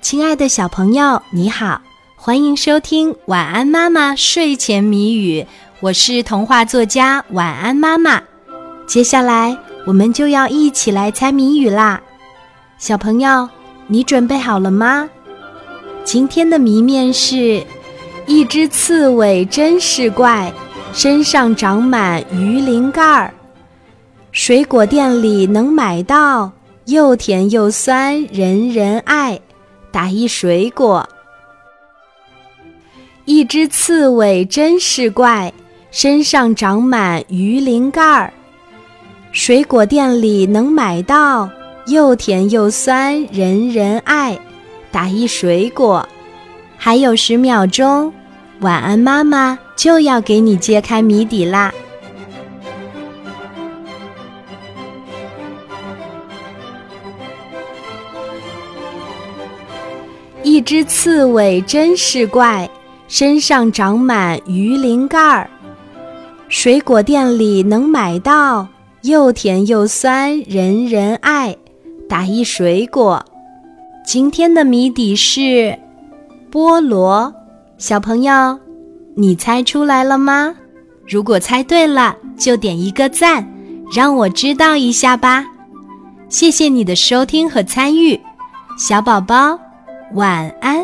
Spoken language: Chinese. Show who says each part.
Speaker 1: 亲爱的小朋友，你好，欢迎收听《晚安妈妈睡前谜语》，我是童话作家晚安妈妈。接下来我们就要一起来猜谜语啦，小朋友，你准备好了吗？今天的谜面是：一只刺猬真是怪，身上长满鱼鳞盖儿，水果店里能买到，又甜又酸，人人爱。打一水果，一只刺猬真是怪，身上长满鱼鳞盖儿。水果店里能买到，又甜又酸，人人爱。打一水果，还有十秒钟，晚安妈妈就要给你揭开谜底啦。一只刺猬真是怪，身上长满鱼鳞盖儿。水果店里能买到，又甜又酸，人人爱。打一水果。今天的谜底是菠萝。小朋友，你猜出来了吗？如果猜对了，就点一个赞，让我知道一下吧。谢谢你的收听和参与，小宝宝。晚安。